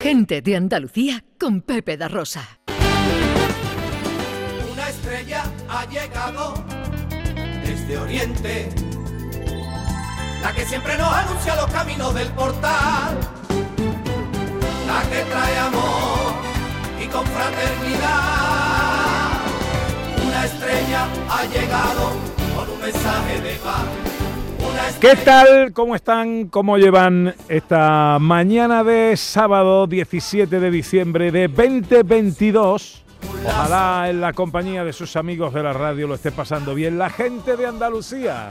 Gente de Andalucía con Pepe da Rosa. Una estrella ha llegado desde Oriente, la que siempre nos anuncia los caminos del portal, la que trae amor y confraternidad. Una estrella ha llegado con un mensaje de paz. ¿Qué tal? ¿Cómo están? ¿Cómo llevan esta mañana de sábado 17 de diciembre de 2022? Ojalá en la compañía de sus amigos de la radio lo esté pasando bien la gente de Andalucía.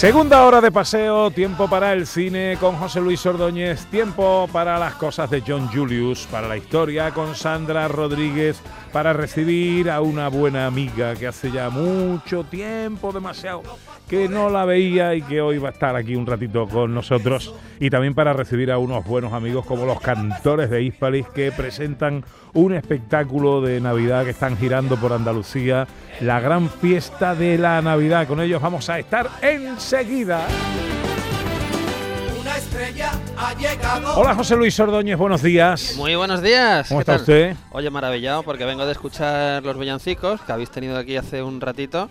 Segunda hora de paseo, tiempo para el cine con José Luis Ordóñez, tiempo para las cosas de John Julius, para la historia con Sandra Rodríguez, para recibir a una buena amiga que hace ya mucho tiempo, demasiado, que no la veía y que hoy va a estar aquí un ratito con nosotros. Y también para recibir a unos buenos amigos como los cantores de Hispalis que presentan un espectáculo de Navidad que están girando por Andalucía, la gran fiesta de la Navidad. Con ellos vamos a estar enseguida. Una estrella ha llegado. Hola José Luis Ordóñez, buenos días. Muy buenos días. ¿Cómo ¿Qué está tal? usted? Oye, maravillado porque vengo de escuchar los villancicos que habéis tenido aquí hace un ratito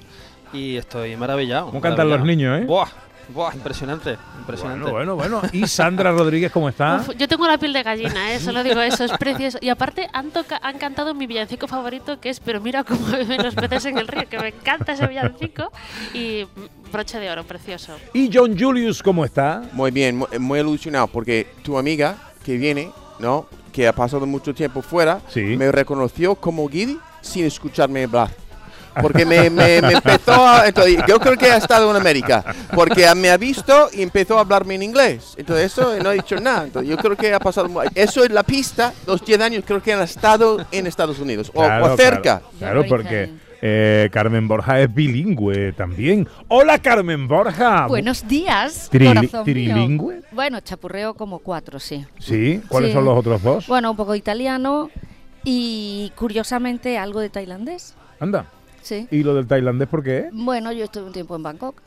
y estoy maravillado. ¿Cómo cantan los niños, eh? Buah, buah, impresionante, impresionante. Bueno, bueno, bueno. ¿Y Sandra Rodríguez cómo está? Uf, yo tengo la piel de gallina, ¿eh? solo digo eso, es precioso. Y aparte han, toca- han cantado mi villancico favorito, que es Pero mira cómo beben los peces en el río, que me encanta ese villancico. Y broche de oro, precioso. ¿Y John Julius cómo está? Muy bien, muy, muy ilusionado porque tu amiga que viene, ¿no? Que ha pasado mucho tiempo fuera, Sí. me reconoció como Guidi sin escucharme hablar. Porque me, me- me empezó a... entonces, yo creo que ha estado en América. Porque me ha visto y empezó a hablarme en inglés. Entonces eso no he dicho nada. Entonces, yo creo que ha pasado... Eso es la pista. Los 10 años creo que han estado en Estados Unidos. O, Claro, o cerca. Claro, claro, porque eh, Carmen Borja es bilingüe también. Hola Carmen Borja. Buenos días, Trili- corazón mío. trilingüe. Bueno, chapurreo como cuatro, sí. Sí, ¿cuáles Sí. son los otros dos? Bueno, un poco italiano y curiosamente algo de tailandés. Anda. Sí. ¿Y lo del tailandés por qué? Bueno, yo estuve un tiempo en Bangkok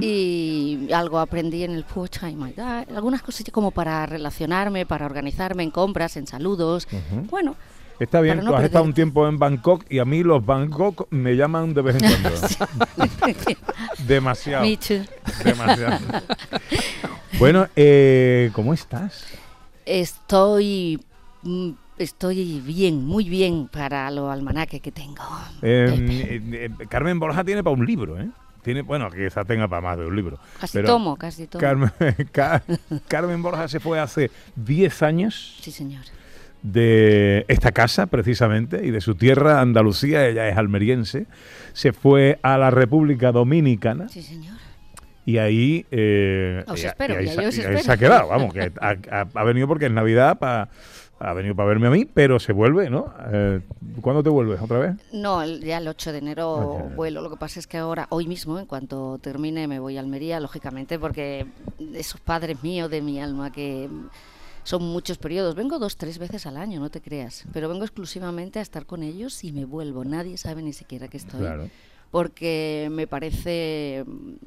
y algo aprendí en el Poor Time. Algunas cosillas como para relacionarme, para organizarme en compras, en saludos. Bueno, Está bien, no tú has estado un tiempo en Bangkok y a mí los Bangkok me llaman de vez en cuando. Demasiado. Demasiado. bueno, eh, ¿cómo estás? Estoy, mm, estoy bien, muy bien para lo almanaque que tengo. Eh, Pepe. eh, eh, Carmen Borja tiene para un libro, ¿eh? Tiene, bueno, que quizá tenga para más de un libro. Casi pero tomo, casi tomo. Carmen, Ca- Carmen Borja se fue hace 10 años Sí, señor. de esta casa, precisamente, y de su tierra, Andalucía, ella es almeriense. Se fue a la República Dominicana Sí, señor. y ahí... eh, Os espero, y ahí, y ahí se- os y ahí espero. se ha quedado, vamos, que ha, venido porque es Navidad, pa- ha venido para verme a mí, pero se vuelve, ¿no? Eh, ¿Cuándo te vuelves? ¿Otra vez? No, el- ya el 8 de enero 8 de enero. vuelo. Lo que pasa es que ahora, hoy mismo, en cuanto termine, me voy a Almería, lógicamente, porque esos padres míos de mi alma que son muchos periodos. Vengo dos, tres veces al año, no te creas. Pero vengo exclusivamente a estar con ellos y me vuelvo. Nadie sabe ni siquiera que estoy. Claro. Porque me parece,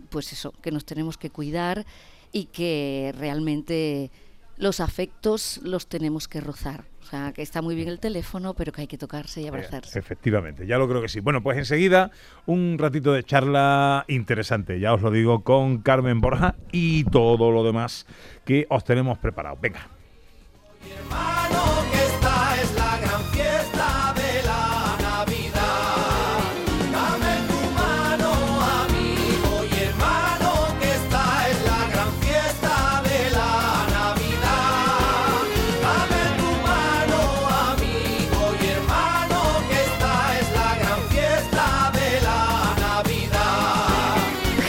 pues eso, que nos tenemos que cuidar y que realmente los afectos los tenemos que rozar. O sea, que está muy bien el teléfono, pero que hay que tocarse y abrazarse. Efectivamente, ya lo creo que sí. Bueno, pues enseguida un ratito de charla interesante, ya os lo digo, con Carmen Borja y todo lo demás que os tenemos preparado. Venga. Hermano, que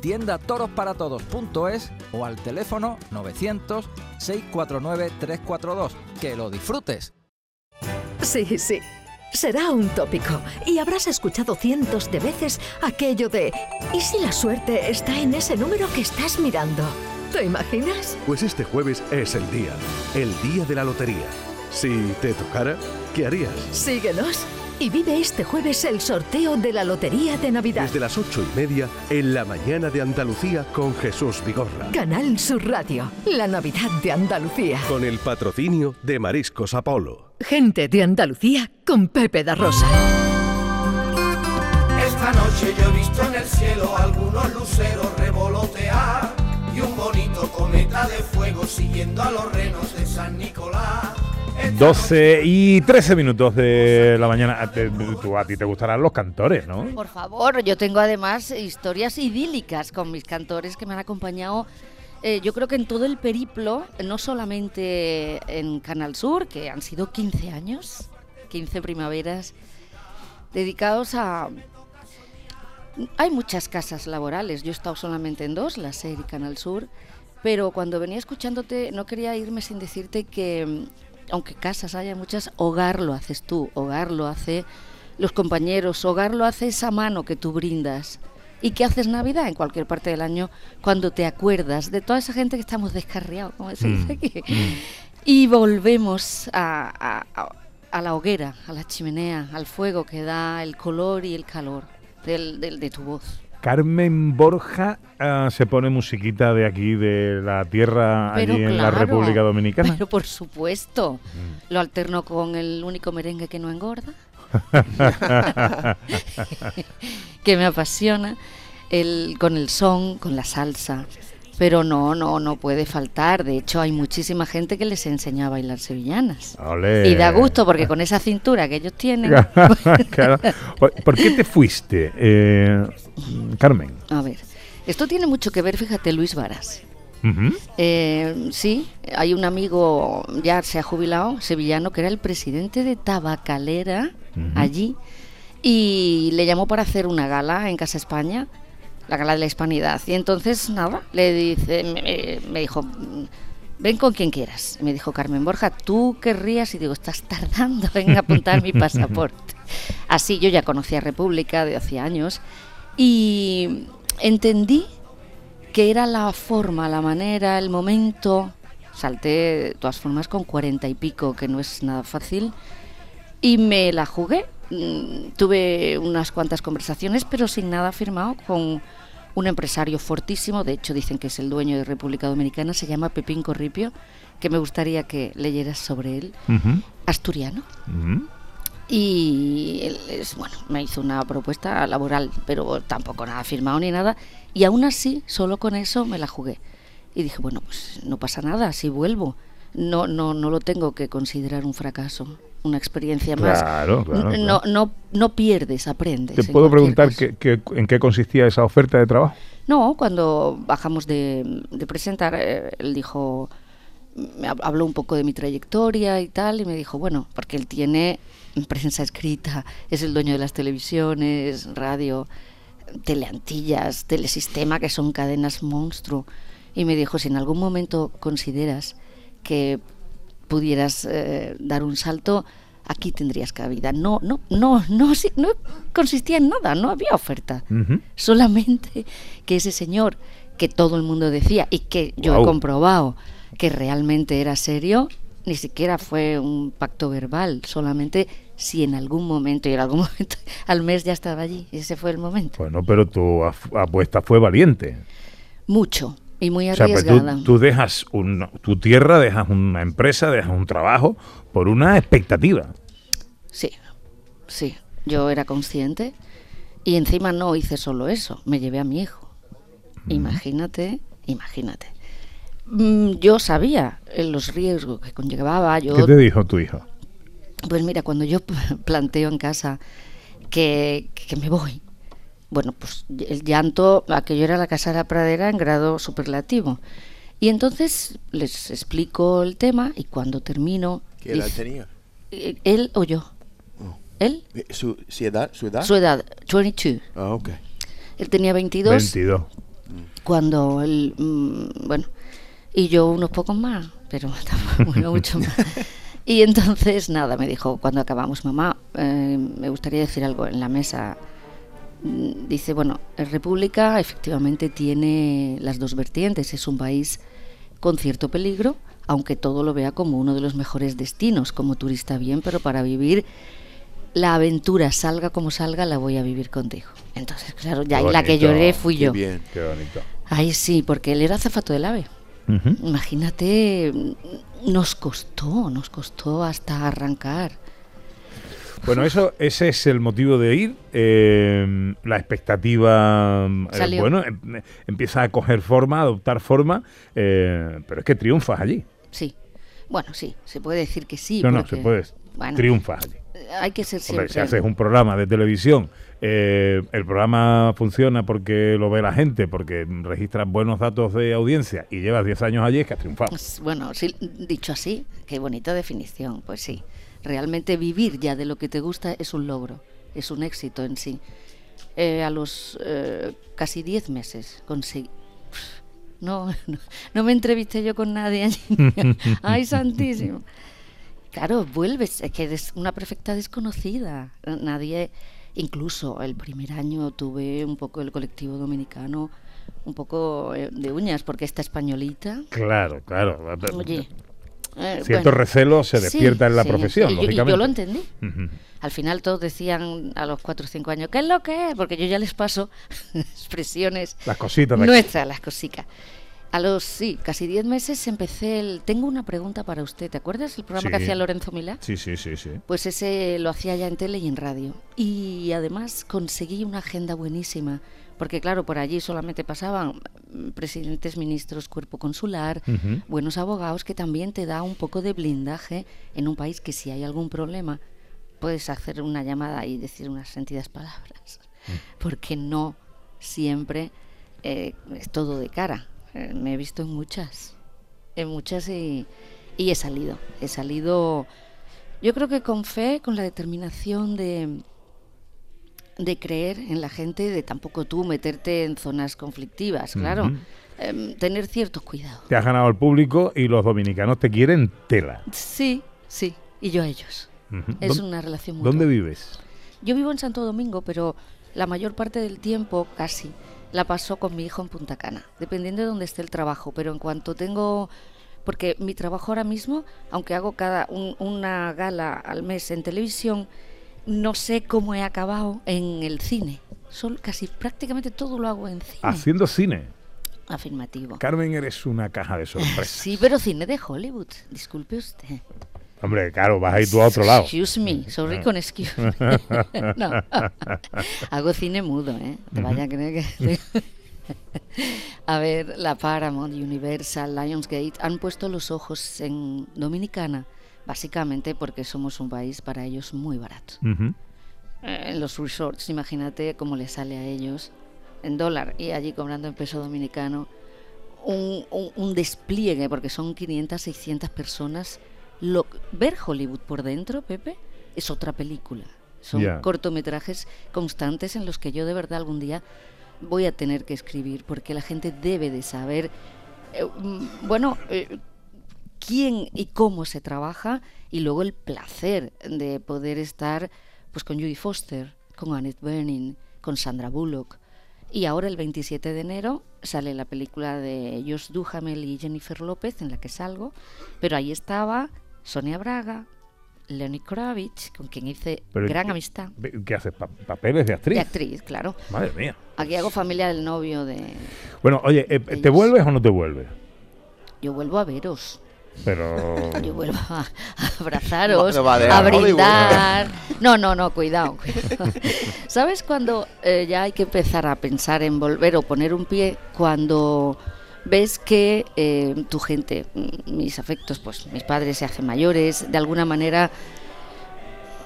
Tiendatorosparatodos.es o al teléfono 900-649-342. ¡Que lo disfrutes! Sí, sí. Será un tópico y habrás escuchado cientos de veces aquello de ¿y si la suerte está en ese número que estás mirando? ¿Te imaginas? Pues este jueves es el día, el día de la lotería. Si te tocara, ¿qué harías? Síguenos y vive este jueves el sorteo de la Lotería de Navidad. Desde las ocho y media en la mañana de Andalucía con Jesús Vigorra. Canal Sur Radio, la Navidad de Andalucía. Con el patrocinio de Mariscos Apolo. Gente de Andalucía con Pepe da Rosa. Esta noche yo he visto en el cielo algunos luceros revolotear y un bonito cometa de fuego siguiendo a los renos de San Nicolás. Esta 12 y 13 minutos de la mañana. A ti te gustarán los cantores, ¿no? Por favor, yo tengo además historias idílicas con mis cantores que me han acompañado. eh, yo creo que en todo el periplo, no solamente en Canal Sur, que han sido 15 años, 15 primaveras, dedicados a... Hay muchas casas laborales, yo he estado solamente en dos, la SER Canal Sur, pero cuando venía escuchándote no quería irme sin decirte que, aunque casas haya muchas, hogar lo haces tú, hogar lo hace los compañeros, hogar lo hace esa mano que tú brindas. ¿Y qué haces Navidad en cualquier parte del año cuando te acuerdas de toda esa gente que estamos descarriados, como se dice aquí? Y volvemos a, a- a- a la hoguera, a la chimenea, al fuego que da el color y el calor del- del- de tu voz. Carmen Borja ah, se pone musiquita de aquí, de la tierra, Pero allí en la República Dominicana. Pero por supuesto, lo alterno con el único merengue que no engorda, que me apasiona, el, con el son, con la salsa. Pero no, no, no puede faltar. De hecho, hay muchísima gente que les enseña a bailar sevillanas. Olé. Y da gusto porque con esa cintura que ellos tienen. Claro. ¿Por qué te fuiste, eh, Carmen? A ver, esto tiene mucho que ver, fíjate, Luis Varas. Eh, sí, hay un amigo, ya se ha jubilado, sevillano, que era el presidente de Tabacalera allí, y le llamó para hacer una gala en Casa España, la gala de la hispanidad. Y entonces, nada, le dice, me, dijo, "Mm, ven con quien quieras. Me dijo Carmen Borja, tú querrías, y digo, estás tardando en apuntar mi pasaporte. Así, yo ya conocía República de hacía años, y entendí que era la forma, la manera, el momento. Salté de todas formas con cuarenta y pico, que no es nada fácil, y me la jugué. Mm, Tuve unas cuantas conversaciones, pero sin nada firmado, con un empresario fortísimo, de hecho dicen que es el dueño de República Dominicana, se llama Pepín Corripio, que me gustaría que leyeras sobre él, asturiano. Y él es, bueno, me hizo una propuesta laboral, pero tampoco nada firmado ni nada. Y aún así, solo con eso me la jugué. Y dije, bueno, pues no pasa nada, si vuelvo. No, no, no lo tengo que considerar un fracaso, una experiencia más. Claro, claro, No, no, no pierdes, aprendes. ¿Te puedo preguntar qué- qué- en qué consistía esa oferta de trabajo? No, cuando bajamos de, de presentar, eh, él dijo, me hab- habló un poco de mi trayectoria y tal, y me dijo, bueno, porque él tiene prensa escrita, es el dueño de las televisiones, radio, teleantillas, telesistema, que son cadenas monstruo. Y me dijo, si en algún momento consideras que pudieras eh, dar un salto, aquí tendrías cabida. No, no, no, no, no consistía en nada, no había oferta. Solamente que ese señor que todo el mundo decía y que yo he comprobado que realmente era serio, ni siquiera fue un pacto verbal, solamente si en algún momento y en algún momento al mes ya estaba allí, ese fue el momento. Bueno, pero tu apuesta fue valiente. Mucho y muy O sea, pues arriesgada. tú, tú dejas un- tu tierra, dejas una empresa, dejas un trabajo por una expectativa. Sí, sí, yo era consciente y encima no hice solo eso, me llevé a mi hijo. Imagínate, imagínate. mm, yo sabía los riesgos que conllevaba. Yo, ¿Qué te dijo tu hijo? Pues mira, cuando yo planteo en casa que, que me voy, bueno, pues el llanto, aquello era la casa de la pradera en grado superlativo. Y entonces les explico el tema y cuando termino... ¿Qué edad dice- tenía? eh, ¿Él o yo? ¿Él? Eh, ¿Su, su edad? ¿Su edad? Su edad, 22. Ah, ok. Él tenía 22 22. cuando él, mm, bueno, y yo unos pocos más, pero tampoco no mucho más. Y entonces, nada, me dijo, cuando acabamos, mamá, eh, me gustaría decir algo en la mesa. Mm, Dice, bueno, la República efectivamente tiene las dos vertientes, es un país con cierto peligro, aunque todo lo vea como uno de los mejores destinos, como turista bien, pero para vivir la aventura, salga como salga, la voy a vivir contigo. Entonces, claro, ya ahí la que lloré fui Qué yo. bien. Qué bonito. Ay, sí, porque él era azafato del AVE. Imagínate, mm, nos costó, nos costó hasta arrancar. Bueno, eso, ese es el motivo de ir. eh, la expectativa, eh, bueno, em- empieza a coger forma, a adoptar forma, eh, pero es que triunfas allí. Sí. Bueno, sí, se puede decir que sí. no, no, se puede. bueno, Triunfas allí. eh, Hay que ser Hombre, siempre. si haces un programa de televisión, eh, el programa funciona porque lo ve la gente, porque registras buenos datos de audiencia y llevas 10 años allí, es que has triunfado. Pues, Bueno, sí, dicho así, qué bonita definición, pues sí. Realmente vivir ya de lo que te gusta es un logro, es un éxito en sí. Eh, a los eh, casi 10 meses conseguí... No, no, no me entrevisté yo con nadie allí. Ay, santísimo. Claro, vuelves, es que eres una perfecta desconocida. Nadie, incluso el primer año tuve un poco el colectivo dominicano, un poco eh, de uñas, porque esta españolita, Claro, claro. oye, eh, Cierto bueno, recelo se sí, despierta en la sí, profesión, y yo- y lógicamente. yo lo entendí. Al final todos decían a los 4 o 5 años, ¿qué es lo que es? Porque yo ya les paso expresiones Las cositas de aquí. nuestras, las cositas. A los, sí, casi 10 meses empecé el... Tengo una pregunta para usted. ¿Te acuerdas el programa que hacía Lorenzo Milá? Sí, sí, sí, sí. Pues ese lo hacía ya en tele y en radio. Y además conseguí una agenda buenísima, porque claro, por allí solamente pasaban mm, presidentes, ministros, cuerpo consular, buenos abogados, que también te da un poco de blindaje en un país que si hay algún problema, puedes hacer una llamada y decir unas sentidas palabras. Porque no siempre eh, es todo de cara. Eh, me he visto en muchas, en muchas y, y he salido. He salido yo creo que con fe, con la determinación de, de creer en la gente, de tampoco tú meterte en zonas conflictivas, claro. Em, tener ciertos cuidados. Te has ganado al público y los dominicanos te quieren tela. Sí, sí, y yo a ellos. Es ¿Dó- una relación muy ¿Dónde vives? Yo vivo en Santo Domingo, pero la mayor parte del tiempo, casi, la paso con mi hijo en Punta Cana, dependiendo de dónde esté el trabajo. Pero en cuanto tengo. Porque mi trabajo ahora mismo, aunque hago cada un- una gala al mes en televisión, no sé cómo he acabado en el cine. Solo, casi prácticamente todo lo hago en cine. Haciendo cine. Afirmativo. Carmen, eres una caja de sorpresas. Sí, pero cine de Hollywood. Disculpe usted. Hombre, claro, vas a ir tú a otro lado. Excuse me, sorry con excuse me. no. Hago cine mudo, ¿eh? Te vaya a creer que... a ver, la Paramount, Universal, Lionsgate han puesto los ojos en Dominicana, básicamente porque somos un país para ellos muy barato. Eh, en los resorts, imagínate cómo les sale a ellos en dólar y allí cobrando en peso dominicano un, un- un despliegue, porque son 500, 600 personas. Lo, ver Hollywood por dentro, Pepe, es otra película. Son cortometrajes constantes en los que yo de verdad algún día voy a tener que escribir, porque la gente debe de saber, eh, mm, bueno, eh, quién y cómo se trabaja y luego el placer de poder estar pues con Judy Foster, con Annette Bening, con Sandra Bullock. Y ahora el 27 de enero sale la película de Josh Duhamel y Jennifer López en la que salgo, pero ahí estaba Sonia Braga, Lenny Kravitz, con quien hice Pero, gran ¿qué- amistad. ¿Qué haces? Pa- ¿Papeles de actriz? De actriz, claro. Madre mía. Aquí hago familia del novio de... Bueno, oye, eh, ¿te Ellos. vuelves o no te vuelves? Yo vuelvo a veros. Pero... Yo vuelvo a, abrazaros, No, no a brindar. No, no, no, cuidado. cuidado. ¿Sabes cuando eh, ya hay que empezar a pensar en volver o poner un pie? Cuando ves que eh, tu gente, mm, mis afectos, pues mis padres se hacen mayores, de alguna manera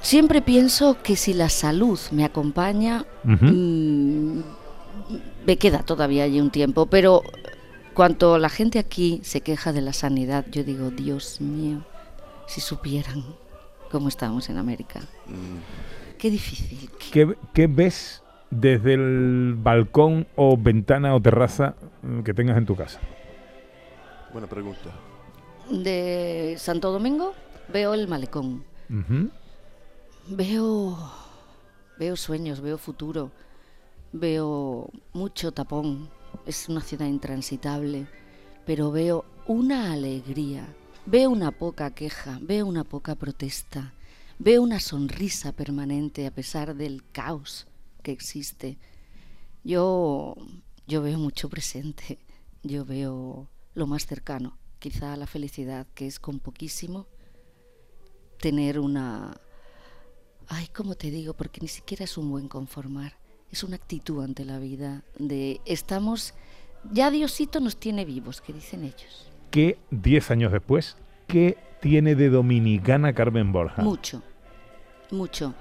siempre pienso que si la salud me acompaña, mm, me queda todavía allí un tiempo, pero cuanto la gente aquí se queja de la sanidad, yo digo, Dios mío, si supieran cómo estamos en América. Qué difícil. ¿Qué, qué ves desde el balcón o ventana o terraza mm, que tengas en tu casa? Buena pregunta. De Santo Domingo veo el malecón, veo, veo sueños, veo futuro, veo mucho tapón, es una ciudad intransitable, pero veo una alegría, veo una poca queja, veo una poca protesta, veo una sonrisa permanente a pesar del caos que existe. Yo, yo veo mucho presente, yo veo lo más cercano, quizá la felicidad, que es con poquísimo tener una... Ay, ¿cómo te digo? Porque ni siquiera es un buen conformar, es una actitud ante la vida de estamos... Ya Diosito nos tiene vivos, que dicen ellos. ¿Qué, 10 años después, qué tiene de dominicana Carmen Borja? Mucho, mucho.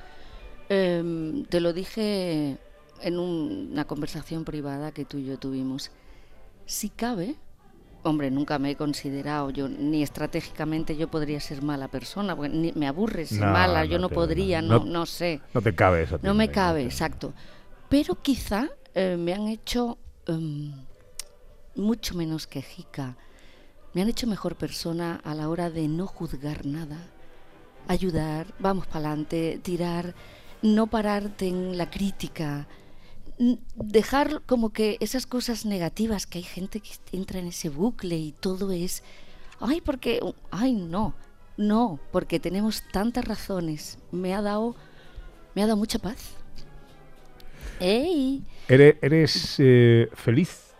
Em, te lo dije en un- una conversación privada que tú y yo tuvimos. Si cabe, hombre, nunca me he considerado yo, ni estratégicamente yo podría ser mala persona, porque ni- me aburre ser No, mala, no yo no te- podría, no- no, sé. No te cabe eso. No me cabe, exacto. Pero quizá eh, me han hecho em, mucho menos quejica. Me han hecho mejor persona a la hora de no juzgar nada. Ayudar, vamos para adelante, tirar, no pararte en la crítica. Dejar como que esas cosas negativas que hay gente que entra en ese bucle y todo es, ay, porque, ay, no, no, porque tenemos tantas razones. Me ha dado, me ha dado mucha paz. ¡Ey! ¿Eres, eres, eh, feliz?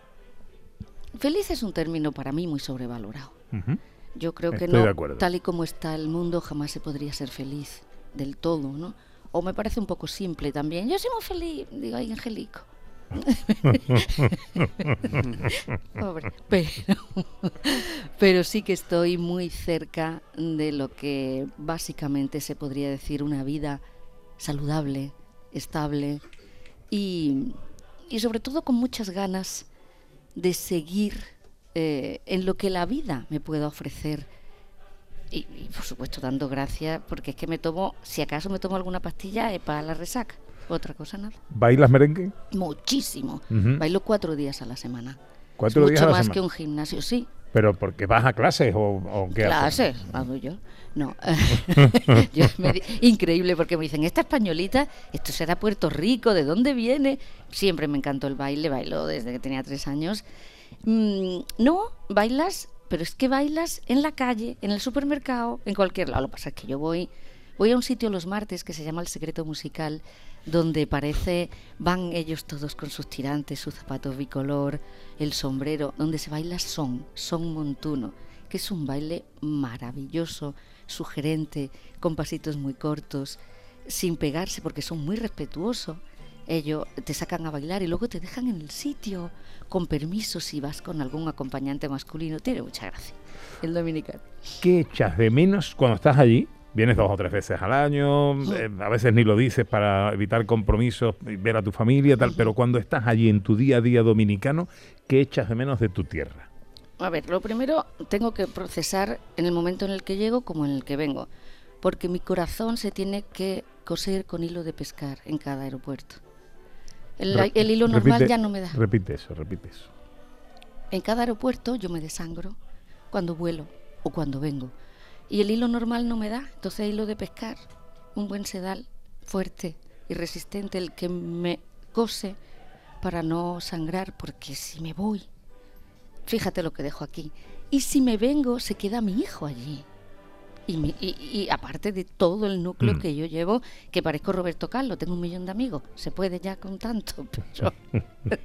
Feliz es un término para mí muy sobrevalorado. Ujú. Yo creo que Estoy no, de acuerdo. tal y como está el mundo, jamás se podría ser feliz del todo, ¿no? O me parece un poco simple también. Yo soy muy feliz, digo, ay, Angelico. Pobre. Pero, pero sí que estoy muy cerca de lo que básicamente se podría decir una vida saludable, estable y, y sobre todo con muchas ganas de seguir eh, en lo que la vida me pueda ofrecer. Y, y, por supuesto dando gracias porque es que me tomo, si acaso me tomo alguna pastilla es para la resaca, otra cosa nada. ¿Bailas merengue? Muchísimo. Bailo cuatro días a la semana. ¿Cuatro es días mucho a la más semana? que un gimnasio, sí. ¿Pero porque vas a clases o, o qué haces? Clases, hago yo. No. Yo me increíble porque me dicen, esta españolita, esto será Puerto Rico, ¿de dónde viene? Siempre me encantó el baile, bailo desde que tenía tres años. Mm, no, bailas, pero es que bailas en la calle, en el supermercado, en cualquier lado. Lo que pasa es que yo voy, voy a un sitio los martes que se llama El Secreto Musical, donde parece, van ellos todos con sus tirantes, sus zapatos bicolor, el sombrero, donde se baila son, son montuno, que es un baile maravilloso, sugerente, con pasitos muy cortos, sin pegarse porque son muy respetuosos. Ellos te sacan a bailar y luego te dejan en el sitio, con permiso si vas con algún acompañante masculino. Tiene mucha gracia el dominicano. ¿Qué echas de menos cuando estás allí? Vienes dos o tres veces al año, eh, a veces ni lo dices para evitar compromisos, y ver a tu familia, tal, pero cuando estás allí en tu día a día dominicano, ¿qué echas de menos de tu tierra? A ver, lo primero tengo que procesar en el momento en el que llego como en el que vengo, porque mi corazón se tiene que coser con hilo de pescar en cada aeropuerto. El, Re- el hilo normal repite- ya no me da. Repite eso, repite eso. En cada aeropuerto yo me desangro cuando vuelo o cuando vengo. Y el hilo normal no me da. Entonces hilo de pescar, un buen sedal fuerte y resistente, el que me cose para no sangrar, porque si me voy, fíjate lo que dejo aquí. Y si me vengo, se queda mi hijo allí. Y, mi- y- y aparte de todo el núcleo Mm. que yo llevo, que parezco Roberto Carlos, tengo un millón de amigos, se puede ya con tanto, pero...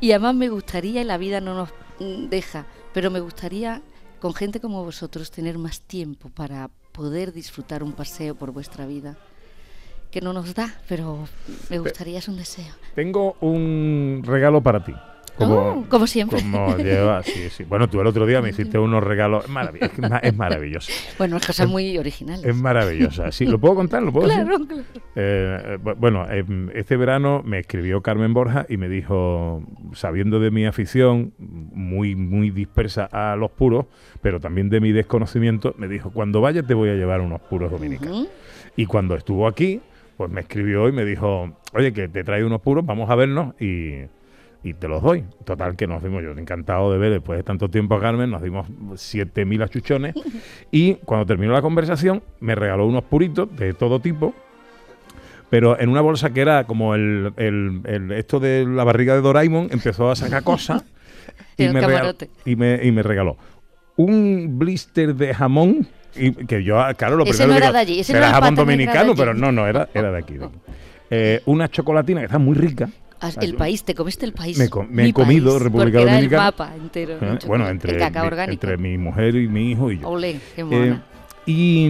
y además me gustaría, y la vida no nos deja, pero me gustaría con gente como vosotros tener más tiempo para poder disfrutar un paseo por vuestra vida, que no nos da, pero me gustaría, es un deseo. Tengo un regalo para ti. Como, Oh, como siempre. Como lleva, sí, sí. Bueno, tú el otro día me hiciste unos regalos. Es, marav- es es es maravilloso. Bueno, unas cosas muy originales. Es maravillosa. Sí, ¿lo puedo contar? ¿Lo puedo decir? Claro, claro. Eh, bu- bueno, eh, este verano me escribió Carmen Borja y me dijo, sabiendo de mi afición, muy, muy dispersa a los puros, pero también de mi desconocimiento, me dijo, cuando vayas te voy a llevar unos puros dominicanos. Y cuando estuvo aquí, pues me escribió y me dijo, oye, que te traigo unos puros, vamos a vernos y, y te los doy. Total, que nos dimos, yo encantado de ver después de tanto tiempo a Carmen, nos dimos 7.000 achuchones. y cuando terminó la conversación, me regaló unos puritos de todo tipo. Pero en una bolsa que era como el, el- el- esto de la barriga de Doraemon, empezó a sacar cosas y, me regaló, y, me, y me regaló un blister de jamón. Y que yo, claro, lo Ese primero no era de allí, ese no será era jamón de dominicano, allí. pero no, no, era, era de aquí. de aquí. Eh, una chocolatina que está muy rica. El país, te comiste el país. Me, co- me he comido país, República porque era Dominicana. el mapa entero. Eh, bueno, entre, el cacao mi, entre mi mujer y mi hijo y yo. Olé, qué Eh, y,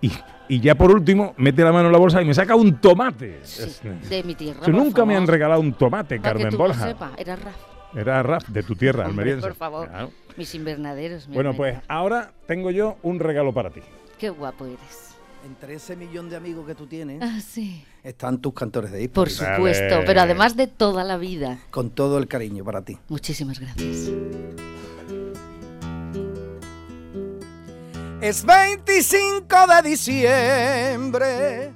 y, y ya por último, mete la mano en la bolsa y me saca un tomate. Es- de mi tierra. Nunca me han favor. regalado un tomate, Para que Carmen tú lo Borja. sepas, era Raf. Era Raf, de tu tierra, Hombre, almeriense. por favor. Claro. Mis invernaderos. mi Bueno, pues ahora tengo yo un regalo para ti. Qué guapo eres. Entre ese millón de amigos que tú tienes, Ah, sí. Están tus cantores de hip Por supuesto, pero además de toda la vida. Con todo el cariño para ti. Muchísimas gracias. Es 25 de diciembre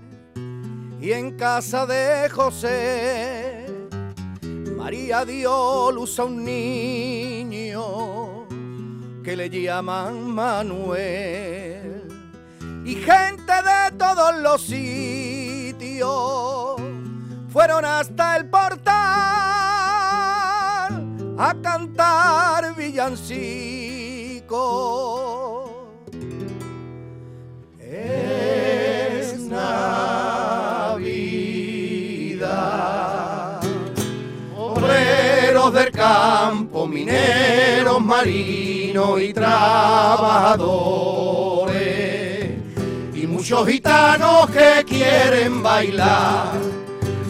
y en casa de José María dio luz a un niño que le llaman Manuel y gente de todos los sitios fueron hasta el portal a cantar villancicos. Es Navidad. Obreros del campo, mineros, marinos y trabajadores. Muchos gitanos que quieren bailar.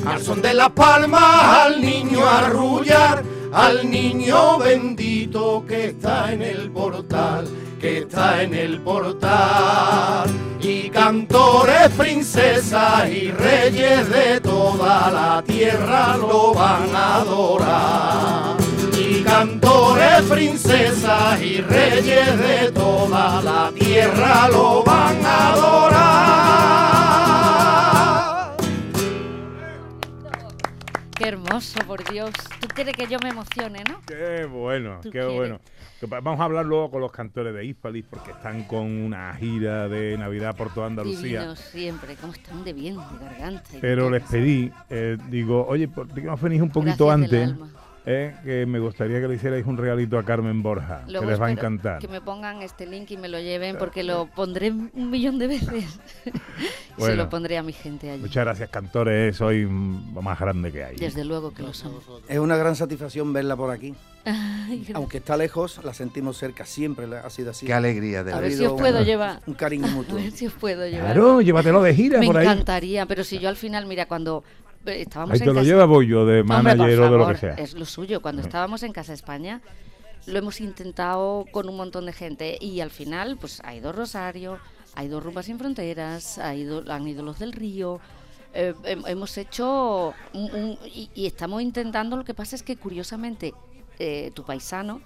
Al son de las palmas, al niño arrullar, al niño bendito que está en el portal, que está en el portal. Y cantores, princesas y reyes de toda la tierra lo van a adorar. Cantores, princesas y reyes de toda la tierra lo van a adorar. Qué hermoso, por Dios. Tú quieres que yo me emocione, ¿no? Qué bueno, qué quieres. bueno. Vamos a hablar luego con los cantores de Hispalis porque están con una gira de Navidad por toda Andalucía. Divinos siempre. ¿Cómo están de bien, de garganta? Pero les pedí, eh, digo, oye, ¿por qué no venís un poquito Gracias del antes? Eh, que me gustaría que le hicierais un regalito a Carmen Borja, Luego que les va a encantar. Que me pongan este link y me lo lleven porque lo pondré un millón de veces. Se lo pondré a mi gente allí. Muchas gracias, cantores, soy lo más grande que hay. Desde luego que lo somos. Es una gran satisfacción verla por aquí. Ay. Aunque está lejos, la sentimos cerca. Siempre ha sido así. Qué alegría de A ver si os puedo un- llevar. Un cariño A mutuo. ver si os puedo llevar. Claro, llévatelo de gira Me por ahí. encantaría, pero si yo al final, mira, cuando estábamos Ahí en te lo casa- lleva yo de Hombre, manager o de lo que sea. Es lo suyo. Cuando estábamos en Casa España, lo hemos intentado con un montón de gente y al final, pues ha ido Rosario, ha ido Rumbas sin Fronteras, ha ido, han ido los del Río. eh, hem- hemos hecho un- un- y, y estamos intentando. Lo que pasa es que curiosamente eh, tu paisano,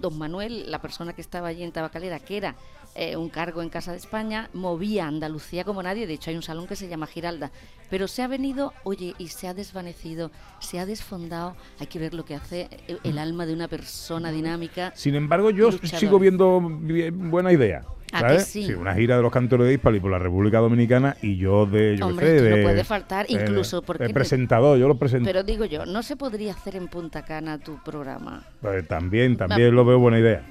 don Manuel, la persona que estaba allí en Tabacalera, que era eh, un cargo en Casa de España, movía Andalucía como nadie. De hecho, hay un salón que se llama Giralda. Pero se ha venido, oye, y se ha desvanecido, se ha desfondado. Hay que ver lo que hace el, el alma de una persona dinámica. Sin embargo, yo luchadora. sigo viendo bien- buena idea. ¿A sí? una gira de los cantores de Hispali por la República Dominicana y yo de, yo qué Hombre, sé, esto no de, puede faltar, incluso de porque- presentador, yo lo presento. Pero digo yo, ¿no se podría hacer en Punta Cana tu programa? Pues también, también lo veo buena idea.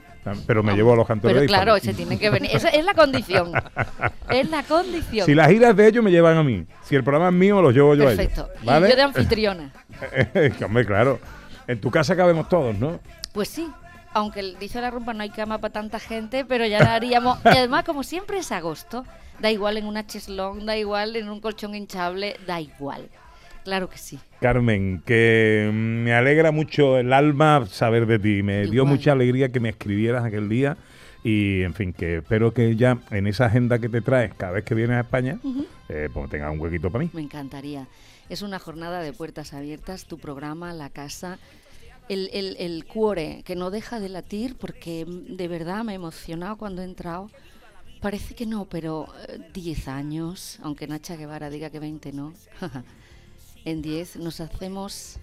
Pero me llevo a los cantores Pero claro, se tienen que venir. Esa es la condición. es la condición. Si las giras de ellos me llevan a mí, si el programa es mío, los llevo yo Perfecto. a ellos. Y ¿vale? yo de anfitriona. Hombre, claro. En tu casa cabemos todos, ¿no? Pues sí, aunque dice la rumba no hay cama para tanta gente, pero ya la haríamos. Y además, como siempre es agosto, da igual en una cheslón, da igual en un colchón hinchable, da igual. Claro que sí. Carmen, que mm, me alegra mucho el alma saber de ti. Me dio Igual. mucha alegría que me escribieras aquel día. Y, en fin, que espero que ya en esa agenda que te traes cada vez que vienes a España, Ujú. eh, pues tengas un huequito para mí. Me encantaría. Es una jornada de puertas abiertas, tu programa, la casa, el, el, el cuore que no deja de latir porque mm, de verdad me he emocionado cuando he entrado. Parece que no, pero eh, 10 años, aunque Nacha Guevara diga que 20 no, en 10 nos hacemos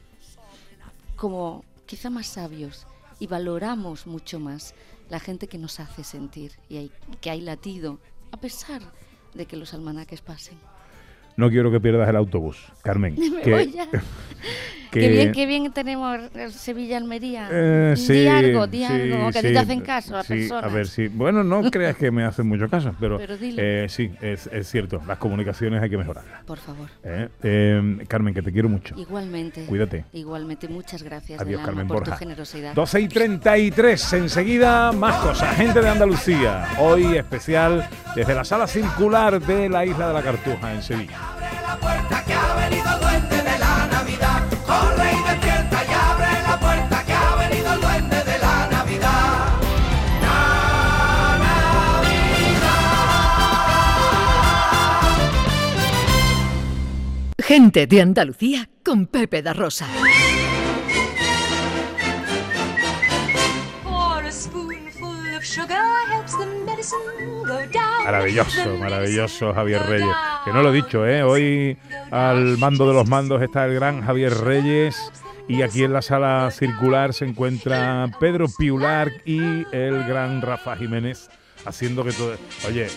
como quizá más sabios y valoramos mucho más la gente que nos hace sentir y hay- que hay latido, a pesar de que los almanaques pasen. No quiero que pierdas el autobús, Carmen. Me que- voy ya. que- Qué bien, qué bien tenemos Sevilla-Almería. Eh, sí, di algo, di sí, algo, que a ti sí, te hacen caso sí, personas. A ver, sí. Bueno, no creas que me hacen mucho caso, pero, eh, sí, es, es cierto. Las comunicaciones hay que mejorarlas. Por favor. ¿eh? Eh, Carmen, que te quiero mucho. Igualmente. Cuídate. Igualmente, muchas gracias Adiós, Carmen por Borja. tu generosidad. 12 y 33, enseguida más cosas. Gente de Andalucía, hoy especial desde la sala circular de la isla de la Cartuja en Sevilla. Gente de Andalucía con Pepe da Rosa. Maravilloso, maravilloso Javier Reyes. Que no lo he dicho, ¿eh? Hoy al mando de los mandos está el gran Javier Reyes. Y aquí en la sala circular se encuentra Pedro Piular y el gran Rafa Jiménez haciendo que todo... Oye,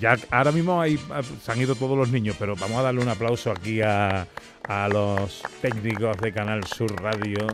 ya ahora mismo hay, se han ido todos los niños, pero vamos a darle un aplauso aquí a, a los técnicos de Canal Sur Radio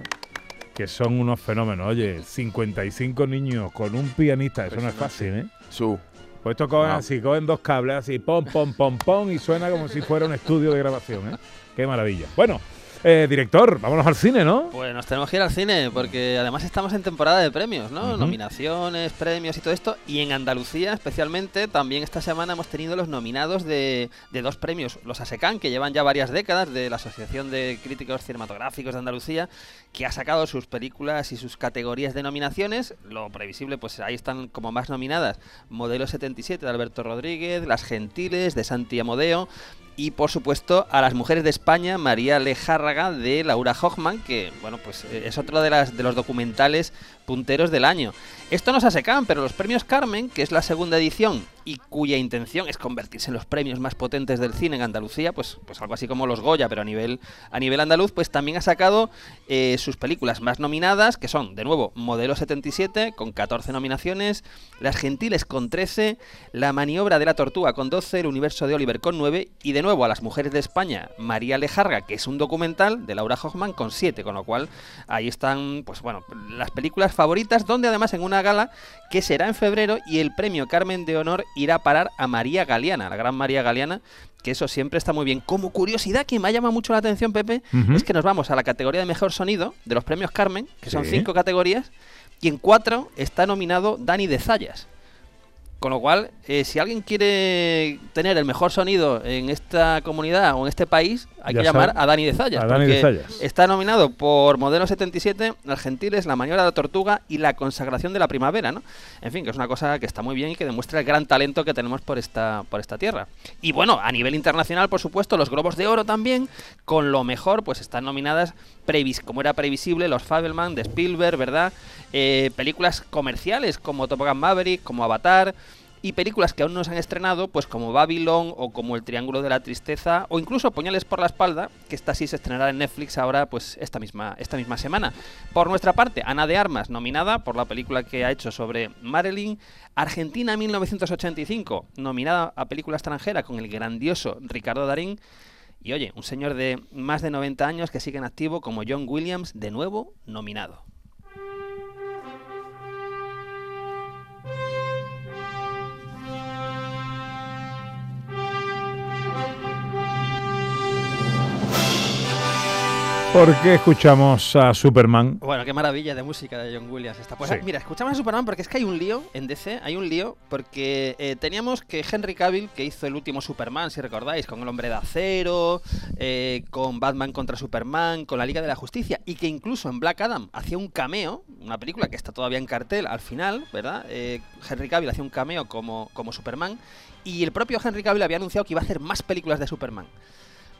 que son unos fenómenos. Oye, 55 niños con un pianista, eso no es fácil, ¿eh? Su. Pues esto cogen así, cogen dos cables así, pom, pom, pom, pom, y suena como si fuera un estudio de grabación, ¿eh? Qué maravilla. Bueno, eh, director, vámonos al cine, ¿no? Pues nos tenemos que ir al cine, porque además estamos en temporada de premios, ¿no? Nominaciones, premios y todo esto. Y en Andalucía, especialmente, también esta semana hemos tenido los nominados de, de dos premios. Los ASECAN, que llevan ya varias décadas, de la Asociación de Críticos Cinematográficos de Andalucía, que ha sacado sus películas y sus categorías de nominaciones. Lo previsible, pues ahí están como más nominadas. Modelo 77 de Alberto Rodríguez, Las Gentiles de Santi Amodeo. Y por supuesto a las mujeres de España, María Lejárraga de Laura Hochman, que bueno, pues eh, es otro de, las, de los documentales punteros del año. Esto no se asecan, pero los premios Carmen, que es la segunda edición y cuya intención es convertirse en los premios más potentes del cine en Andalucía, pues, pues algo así como los Goya, pero a nivel, a nivel andaluz, pues también ha sacado eh, sus películas más nominadas, que son, de nuevo, Modelo 77, con 14 nominaciones, Las Gentiles con 13, La Maniobra de la Tortuga con 12, El Universo de Oliver con 9, y de nuevo a las mujeres de España, María Lejarga, que es un documental de Laura Hoffman con 7, con lo cual ahí están, pues bueno, las películas favoritas, donde además en una gala que será en febrero y el premio Carmen de Honor irá a parar a María Galeana, la gran María Galeana, que eso siempre está muy bien. Como curiosidad que me ha llamado mucho la atención, Pepe, es que nos vamos a la categoría de mejor sonido de los premios Carmen, que son Sí. cinco categorías, y en cuatro está nominado Dani de Zayas. Con lo cual, eh, si alguien quiere tener el mejor sonido en esta comunidad o en este país, hay Ya que llamar sabe. a Dani de Zayas. A Dani de porque Zayas. Está nominado por Modelo 77, Las Gentiles, La Maniobra de la Tortuga y La Consagración de la Primavera, ¿no? En fin, que es una cosa que está muy bien y que demuestra el gran talento que tenemos por esta, por esta tierra. Y bueno, a nivel internacional, por supuesto, los Globos de Oro también, con lo mejor, pues están nominadas, previs como era previsible, los Fabelman de Spielberg, ¿verdad? Eh, películas comerciales como Top Gun Maverick, como Avatar, y películas que aún no se han estrenado, pues como Babylon o como El Triángulo de la Tristeza o incluso Puñales por la Espalda, que esta sí se estrenará en Netflix ahora pues esta misma, esta misma semana. Por nuestra parte, Ana de Armas, nominada por la película que ha hecho sobre Marilyn, Argentina 1985, nominada a película extranjera con el grandioso Ricardo Darín, y oye, un señor de más de 90 años que sigue en activo como John Williams, de nuevo nominado. ¿Por qué escuchamos a Superman? Bueno, qué maravilla de música de John Williams esta. Pues Sí. mira, escuchamos a Superman porque es que hay un lío en DC, hay un lío porque eh, teníamos que Henry Cavill, que hizo el último Superman, si recordáis, con el Hombre de Acero, eh, con Batman contra Superman, con la Liga de la Justicia, y que incluso en Black Adam hacía un cameo, una película que está todavía en cartel al final, ¿verdad? Eh, Henry Cavill hacía un cameo como, como Superman, y el propio Henry Cavill había anunciado que iba a hacer más películas de Superman.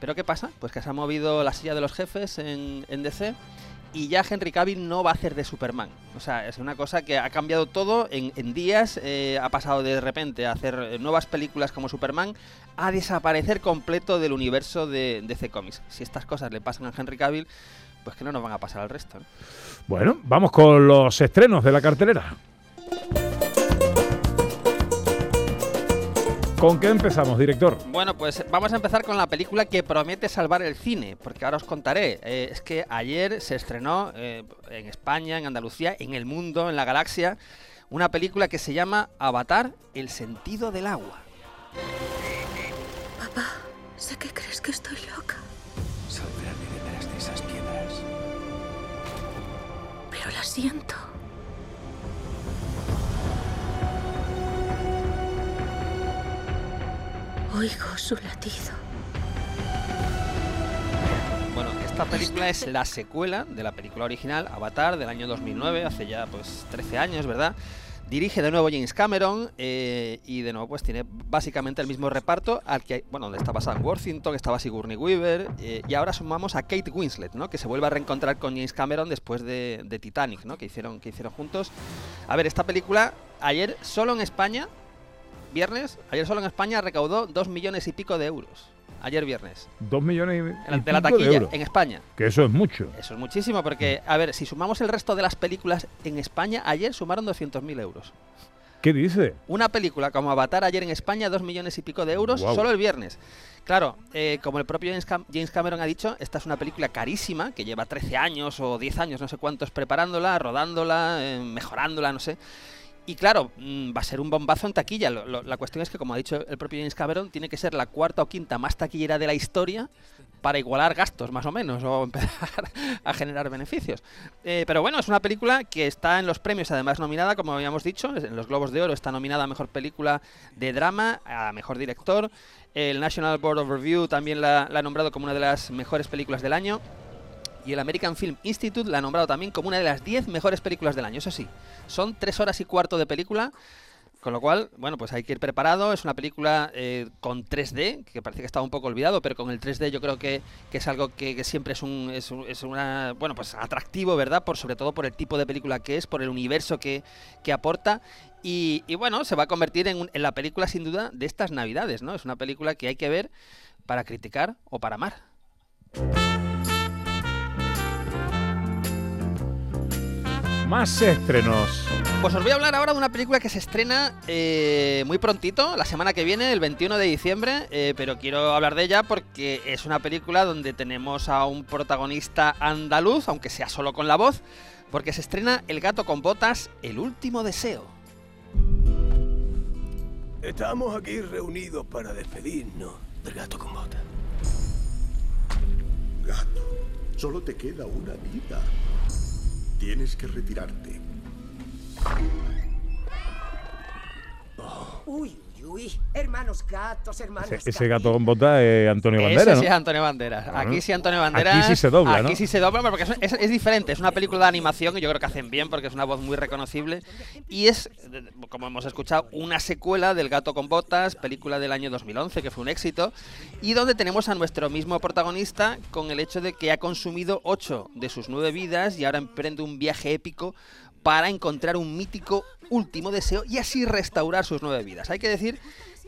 Pero ¿qué pasa? Pues que se ha movido la silla de los jefes en, DC y ya Henry Cavill no va a hacer de Superman. O sea, es una cosa que ha cambiado todo en, días, eh, ha pasado de repente a hacer eh, nuevas películas como Superman a desaparecer completo del universo de DC Comics. Si estas cosas le pasan a Henry Cavill, pues que no nos van a pasar al resto. ¿no? Bueno, vamos con los estrenos de la cartelera. ¿Con qué empezamos, director? Bueno, pues vamos a empezar con la película que promete salvar el cine, porque ahora os contaré. Eh, es que ayer se estrenó eh, en España, en Andalucía, en el mundo, en la galaxia, una película que se llama Avatar, el sentido del agua. Papá, sé que crees que estoy loca, Saldrán detrás de esas piedras. pero la siento. Oigo su latido. Bueno, esta película es la secuela de la película original, Avatar, del año 2009, hace ya pues 13 años, ¿verdad? Dirige de nuevo James Cameron eh, y de nuevo pues tiene básicamente el mismo reparto al que, bueno, donde estaba Sam Worthington, estaba Sigourney Weaver eh, y ahora sumamos a Kate Winslet, ¿no? Que se vuelve a reencontrar con James Cameron después de, de Titanic, ¿no? Que hicieron, que hicieron juntos. A ver, esta película ayer solo en España, viernes, ayer solo en España recaudó dos millones y pico de euros. Ayer viernes. Dos millones y, En y de la taquilla, euros. en España. Que eso es mucho. Eso es muchísimo, porque, a ver, si sumamos el resto de las películas en España, ayer sumaron 200.000 euros. ¿Qué dice? Una película como Avatar ayer en España, 2 millones y pico de euros, solo el viernes. Claro, eh, como el propio James, Cam- James Cameron ha dicho, esta es una película carísima, que lleva 13 años o 10 años, no sé cuántos, preparándola, rodándola, eh, mejorándola, no sé. Y claro, mm, va a ser un bombazo en taquilla. La cuestión es que, como ha dicho el propio James Cameron, tiene que ser la cuarta o quinta más taquillera de la historia para igualar gastos, más o menos, o empezar a generar beneficios. Eh, pero bueno, es una película que está en los premios, además nominada, como habíamos dicho, en los Globos de Oro está nominada a Mejor Película de Drama, a Mejor Director. El National Board of Review también la ha nombrado como una de las mejores películas del año. Y el American Film Institute la ha nombrado también como una de las 10 mejores películas del año. Eso sí, son tres horas y cuarto de película. Con lo cual, bueno, pues hay que ir preparado. Es una película eh, con 3D, que parece que estaba un poco olvidado, pero con el 3D yo creo que, que es algo que, que siempre es un, es, un- es una, bueno, pues atractivo, ¿verdad? Por, sobre todo por el tipo de película que es, por el universo que, que aporta. Y, y bueno, se va a convertir en, un- en la película sin duda de estas navidades, ¿no? Es una película que hay que ver para criticar o para amar. Más estrenos. Pues os voy a hablar ahora de una película que se estrena eh, muy prontito, la semana que viene, el 21 de diciembre, eh, pero quiero hablar de ella porque es una película donde tenemos a un protagonista andaluz, aunque sea solo con la voz, porque se estrena El gato con botas, El último deseo. Estamos aquí reunidos para despedirnos del gato con botas. Gato, solo te queda una vida. Tienes que retirarte. Uy, uy, uy. Hermanos gatos, hermanos Ese, ese gato con bota es Antonio Ese Banderas, sí Antonio Banderas. Aquí sí Antonio Banderas. Aquí sí se dobla, Aquí ¿no? sí se dobla porque es, es- es diferente. Es una película de animación y yo creo que hacen bien porque es una voz muy reconocible. Y es, como hemos escuchado, una secuela del Gato con Botas, película del año 2011 que fue un éxito. Y donde tenemos a nuestro mismo protagonista con el hecho de que ha consumido ocho de sus nueve vidas y ahora emprende un viaje épico para encontrar un mítico último deseo y así restaurar sus nueve vidas. Hay que decir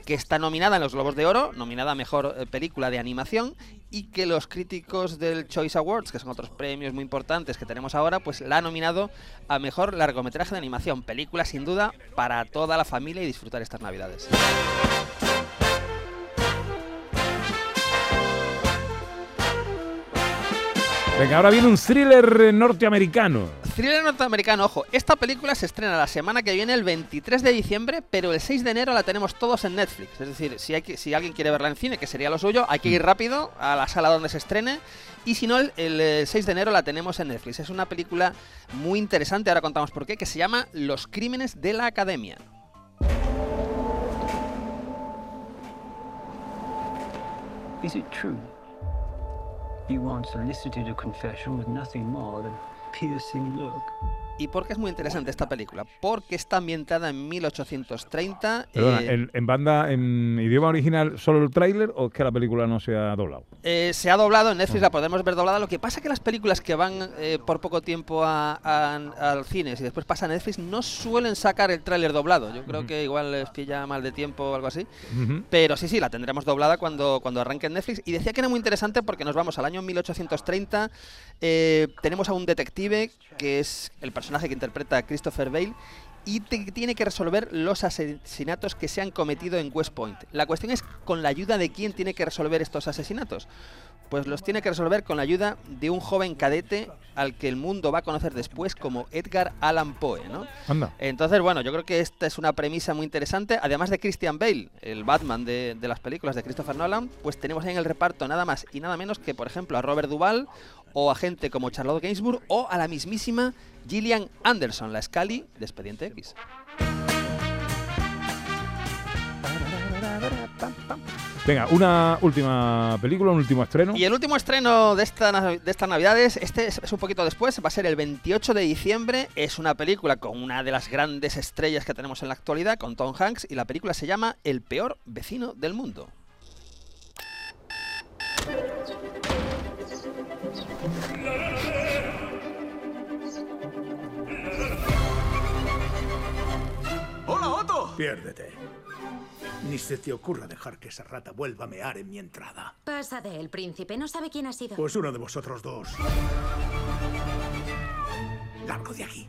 que está nominada en los Globos de Oro, nominada a Mejor eh, Película de Animación, y que los críticos del Choice Awards, que son otros premios muy importantes que tenemos ahora, pues la ha nominado a Mejor Largometraje de Animación. Película sin duda para toda la familia y disfrutar estas navidades. Venga, ahora viene un thriller eh, norteamericano. Thriller norteamericano, ojo, esta película se estrena la semana que viene, el 23 de diciembre, pero el 6 de enero la tenemos todos en Netflix. Es decir, si, hay que- si alguien quiere verla en cine, que sería lo suyo, hay que ir rápido a la sala donde se estrene. Y si no, el, el, eh, 6 de enero la tenemos en Netflix. Es una película muy interesante, ahora contamos por qué, que se llama Los Crímenes de la Academia. Is it true? You once solicited a confession with nothing more than a piercing look. ¿Y por qué es muy interesante esta película? Porque está ambientada en 1830. Perdona, eh, ¿en, en banda, en idioma original, solo el tráiler o es que la película no se ha doblado? Eh, se ha doblado en Netflix, la podemos ver doblada. Lo que pasa es que las películas que van eh, por poco tiempo a, a- al cine y después pasan a Netflix no suelen sacar el tráiler doblado. Yo creo que igual les pilla mal de tiempo o algo así. Pero sí, sí, la tendremos doblada cuando, cuando arranque en Netflix. Y decía que era muy interesante porque nos vamos al año 1830. eh, tenemos a un detective que es el personaje que interpreta a Christopher Bale y te- tiene que resolver los asesinatos que se han cometido en West Point. La cuestión es con la ayuda de quién tiene que resolver estos asesinatos. Pues los tiene que resolver con la ayuda de un joven cadete al que el mundo va a conocer después como Edgar Allan Poe, ¿no? Anda. Entonces, bueno, yo creo que esta es una premisa muy interesante. Además de Christian Bale, el Batman de, de las películas de Christopher Nolan, pues tenemos ahí en el reparto nada más y nada menos que, por ejemplo, a Robert Duvall o a gente como Charlotte Gainsbourg o a la mismísima Gillian Anderson, la Scully de Expediente X. Venga, una última película, un último estreno. Y el último estreno de, esta, de estas navidades, este es, es un poquito después, va a ser el 28 de diciembre. Es una película con una de las grandes estrellas que tenemos en la actualidad, con Tom Hanks, y la película se llama El peor vecino del mundo. Piérdete. Ni se te ocurra dejar que esa rata vuelva a mear en mi entrada. Pasa de él, príncipe. No sabe quién ha sido. Pues uno de vosotros dos. Largo de aquí.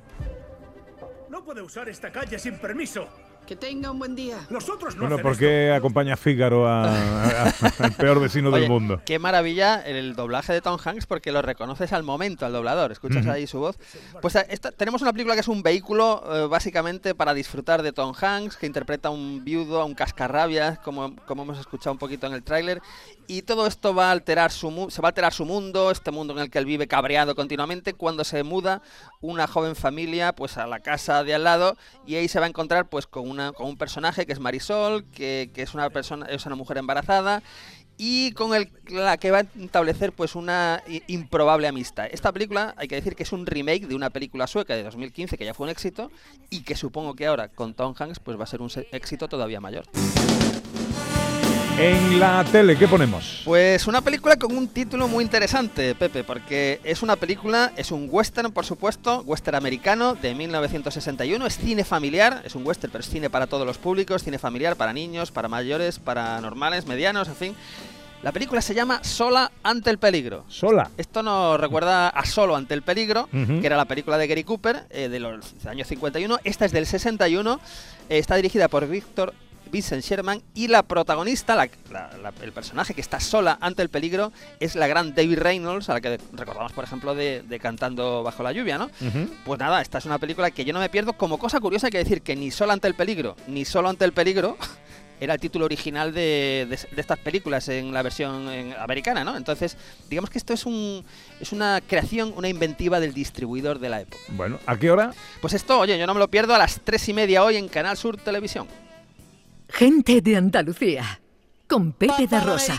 No puede usar esta calle sin permiso. Que tenga un buen día. Los otros no Bueno, ¿por qué acompaña a Fígaro a- a- a- al peor vecino Oye, del mundo? Qué maravilla el doblaje de Tom Hanks porque lo reconoces al momento al doblador. Escuchas ahí su voz. Pues eh, esta- tenemos una película que es un vehículo eh, básicamente para disfrutar de Tom Hanks, que interpreta a un viudo, a un cascarrabias, como, como hemos escuchado un poquito en el tráiler. Y todo esto va a alterar su se va a alterar su mundo, este mundo en el que él vive cabreado continuamente, cuando se muda una joven familia pues a la casa de al lado y ahí se va a encontrar pues con una con un personaje que es Marisol, que, que es una persona es una mujer embarazada y con el la que va a establecer pues una improbable amistad. Esta película hay que decir que es un remake de una película sueca de 2015 que ya fue un éxito y que supongo que ahora con Tom Hanks pues va a ser un éxito todavía mayor. En la tele, ¿qué ponemos? Pues una película con un título muy interesante, Pepe, porque es una película, es un western, por supuesto, western americano de 1961, es cine familiar, es un western, pero es cine para todos los públicos, cine familiar para niños, para mayores, para normales, medianos, en fin. La película se llama Sola ante el peligro. Sola. Esto nos recuerda a Solo ante el peligro, que era la película de Gary Cooper eh, de los años 51. Esta es del 61. eh, está dirigida por Víctor Vincent Sherman y la protagonista, la- la- la- el personaje que está sola ante el peligro, es la gran David Reynolds, a la que recordamos, por ejemplo, de, de Cantando bajo la lluvia, ¿no? Pues nada, esta es una película que yo no me pierdo. Como cosa curiosa hay que decir que ni Sola ante el peligro, ni Solo ante el peligro era el título original de, de- de estas películas en la versión en- americana, ¿no? Entonces, digamos que esto es un es una creación, una inventiva del distribuidor de la época. Bueno, ¿a qué hora? Pues esto, oye, yo no me lo pierdo a las tres y media hoy en Canal Sur Televisión. Gente de Andalucía. Con Pepe da Rosa.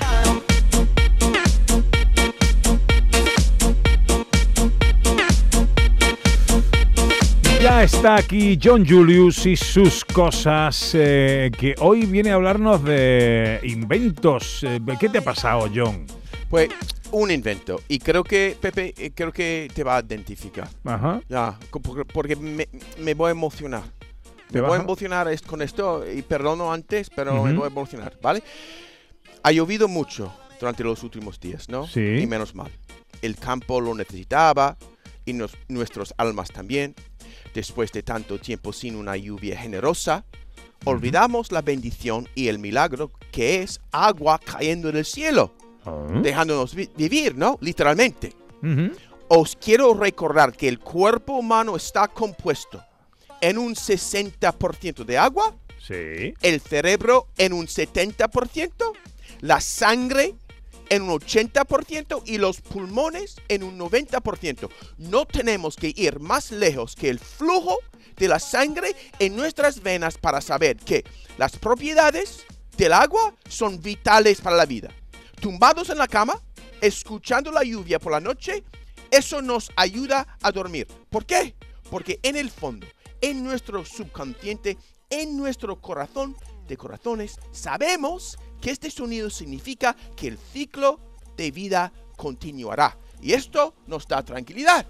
Ya está aquí John Julius y sus cosas, eh, que hoy viene a hablarnos de inventos. Eh, ¿Qué te ha pasado, John? Pues un invento. Y creo que, Pepe, eh, creo que te va a identificar. Ajá. Ya, porque me, me voy a emocionar. ¿Te Me voy a emocionar con esto y perdono antes, pero me Ujú. voy a emocionar, ¿vale? Ha llovido mucho durante los últimos días, ¿no? Sí. Y menos mal. El campo lo necesitaba y nos- nuestras almas también. Después de tanto tiempo sin una lluvia generosa, olvidamos la bendición y el milagro que es agua cayendo del cielo, Ah. dejándonos vi- vivir, ¿no? Literalmente. Ujú. os quiero recordar que el cuerpo humano está compuesto en un 60% de agua, Sí. el cerebro en un 70%, la sangre en un 80% y los pulmones en un 90%. No tenemos que ir más lejos que el flujo de la sangre en nuestras venas para saber que las propiedades del agua son vitales para la vida. Tumbados en la cama, escuchando la lluvia por la noche, eso nos ayuda a dormir. ¿Por qué? Porque en el fondo, en nuestro subconsciente, en nuestro corazón de corazones, sabemos que este sonido significa que el ciclo de vida continuará. Y esto nos da tranquilidad.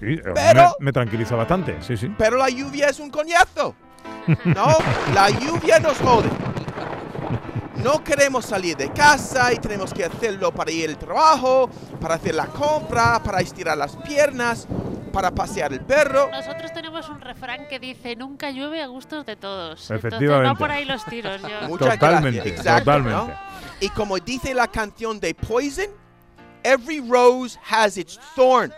Sí, Pero- me, me tranquiliza bastante, sí, sí. Pero la lluvia es un coñazo. No, la lluvia nos jode. No queremos salir de casa y tenemos que hacerlo para ir al trabajo, para hacer la compra, para estirar las piernas, para pasear el perro. Nosotros tenemos un refrán que dice nunca llueve a gustos de todos. Entonces Efectivamente. va por ahí los tiros. Yo. Muchas Totalmente, gracias. Exacto, totalmente. ¿no? Y como dice la canción de Poison, every rose has its thorn.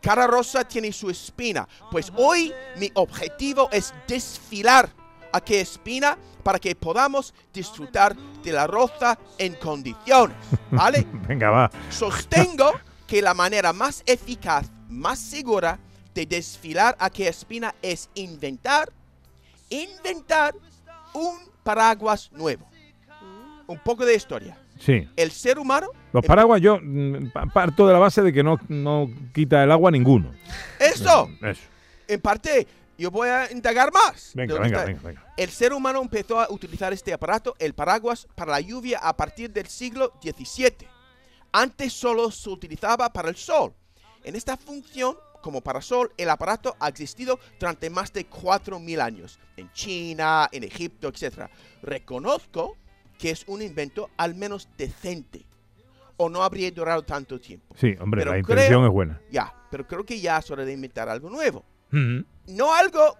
Cada rosa tiene su espina. Pues hoy mi objetivo es desfilar aquella espina para que podamos disfrutar de la rosa en condiciones. ¿Vale? Venga, va. Sostengo que la manera más eficaz, más segura de desfilar aquella espina es inventar, inventar un paraguas nuevo. Un poco de historia. Sí. El ser humano, Los paraguas yo mm, pa- parto de la base de que no, no quita el agua ninguno. eso, Eso. en parte, yo voy a indagar más. Venga, venga, venga, venga. El ser humano empezó a utilizar este aparato, el paraguas, para la lluvia a partir del siglo XVII. Antes solo se utilizaba para el sol. En esta función, como parasol, el aparato ha existido durante más de 4.000 años. En China, en Egipto, etc. Reconozco que es un invento al menos decente. O no habría durado tanto tiempo. Sí, hombre, Pero la intención creo- es buena. Ya, pero creo que ya es hora de inventar algo nuevo No algo